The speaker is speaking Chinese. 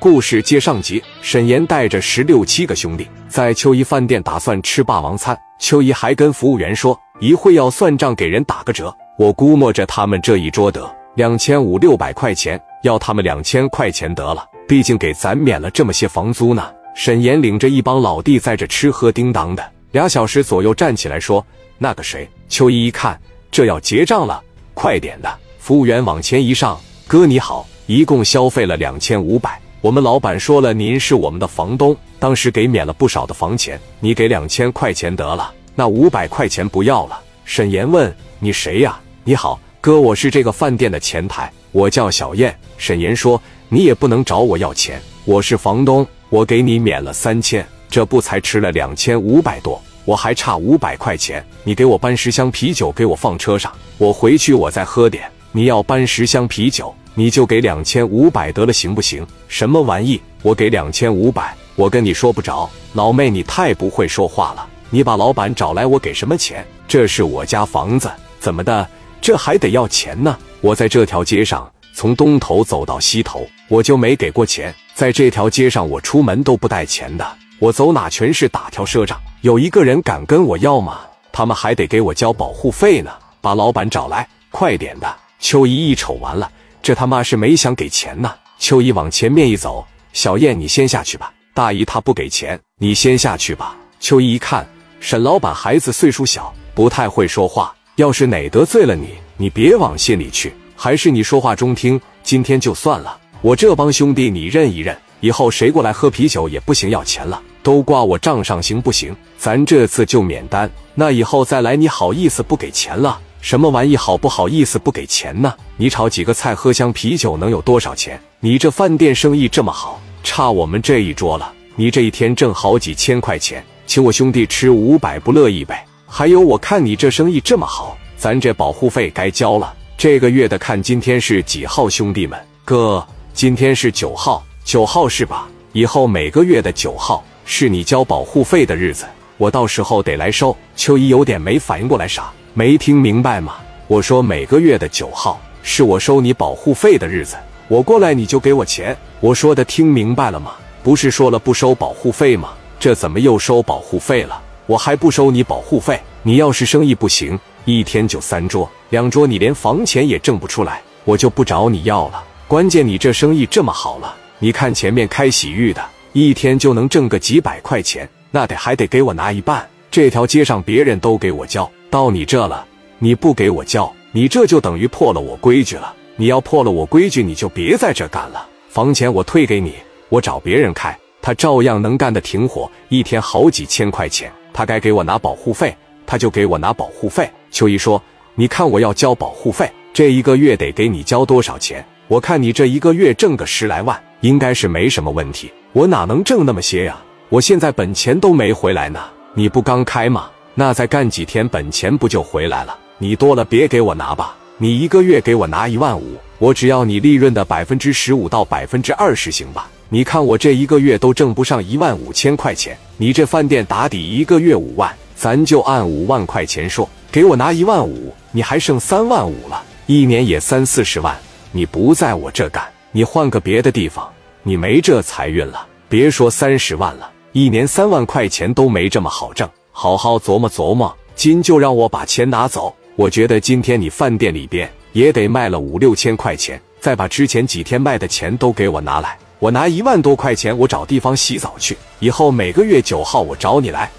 故事接上集，沈岩带着十六七个兄弟在秋衣饭店打算吃霸王餐。秋衣还跟服务员说，一会要算账，给人打个折。我估摸着他们这一桌得两千五六百块钱，要他们两千块钱得了，毕竟给咱免了这么些房租呢。沈岩领着一帮老弟在这吃喝叮当的，俩小时左右站起来说：“那个谁？”秋衣一看，这要结账了，快点的！服务员往前一上，哥你好，一共消费了两千五百。我们老板说了，您是我们的房东，当时给免了不少的房钱，你给两千块钱得了，那五百块钱不要了。沈岩问：“你谁呀？”“你好，哥，我是这个饭店的前台，我叫小燕。”沈岩说：“你也不能找我要钱，我是房东，我给你免了三千，这不才吃了两千五百多，我还差五百块钱，你给我搬十箱啤酒给我放车上，我回去我再喝点。你要搬十箱啤酒。”你就给两千五百得了，行不行？什么玩意？我给两千五百，我跟你说不着。老妹，你太不会说话了。你把老板找来，我给什么钱？这是我家房子，怎么的？这还得要钱呢？我在这条街上从东头走到西头，我就没给过钱。在这条街上，我出门都不带钱的，我走哪全是打条赊账。有一个人敢跟我要吗？他们还得给我交保护费呢。把老板找来，快点的。秋姨一瞅，完了。这他妈是没想给钱呢！秋衣往前面一走，小燕你先下去吧。大姨她不给钱，你先下去吧。秋衣一看，沈老板孩子岁数小，不太会说话，要是哪得罪了你，你别往心里去。还是你说话中听，今天就算了。我这帮兄弟你认一认，以后谁过来喝啤酒也不行要钱了，都挂我账上行不行？咱这次就免单，那以后再来你好意思不给钱了？什么玩意？好不好意思不给钱呢？你炒几个菜，喝箱啤酒能有多少钱？你这饭店生意这么好，差我们这一桌了。你这一天挣好几千块钱，请我兄弟吃五百，不乐意呗？还有，我看你这生意这么好，咱这保护费该交了。这个月的看今天是几号？兄弟们，哥，今天是九号，九号是吧？以后每个月的九号是你交保护费的日子，我到时候得来收。秋怡有点没反应过来，啥？没听明白吗？我说每个月的九号是我收你保护费的日子，我过来你就给我钱。我说的听明白了吗？不是说了不收保护费吗？这怎么又收保护费了？我还不收你保护费。你要是生意不行，一天就三桌，两桌你连房钱也挣不出来，我就不找你要了。关键你这生意这么好了，你看前面开洗浴的，一天就能挣个几百块钱，那得还得给我拿一半。这条街上别人都给我交。到你这了，你不给我交，你这就等于破了我规矩了。你要破了我规矩，你就别在这干了。房钱我退给你，我找别人开，他照样能干的挺火，一天好几千块钱。他该给我拿保护费，他就给我拿保护费。秋衣说：“你看我要交保护费，这一个月得给你交多少钱？我看你这一个月挣个十来万，应该是没什么问题。我哪能挣那么些呀？我现在本钱都没回来呢。你不刚开吗？”那再干几天，本钱不就回来了？你多了别给我拿吧，你一个月给我拿一万五，我只要你利润的百分之十五到百分之二十，行吧？你看我这一个月都挣不上一万五千块钱，你这饭店打底一个月五万，咱就按五万块钱说，给我拿一万五，你还剩三万五了，一年也三四十万。你不在我这干，你换个别的地方，你没这财运了。别说三十万了，一年三万块钱都没这么好挣。好好琢磨琢磨，金就让我把钱拿走。我觉得今天你饭店里边也得卖了五六千块钱，再把之前几天卖的钱都给我拿来。我拿一万多块钱，我找地方洗澡去。以后每个月九号我找你来，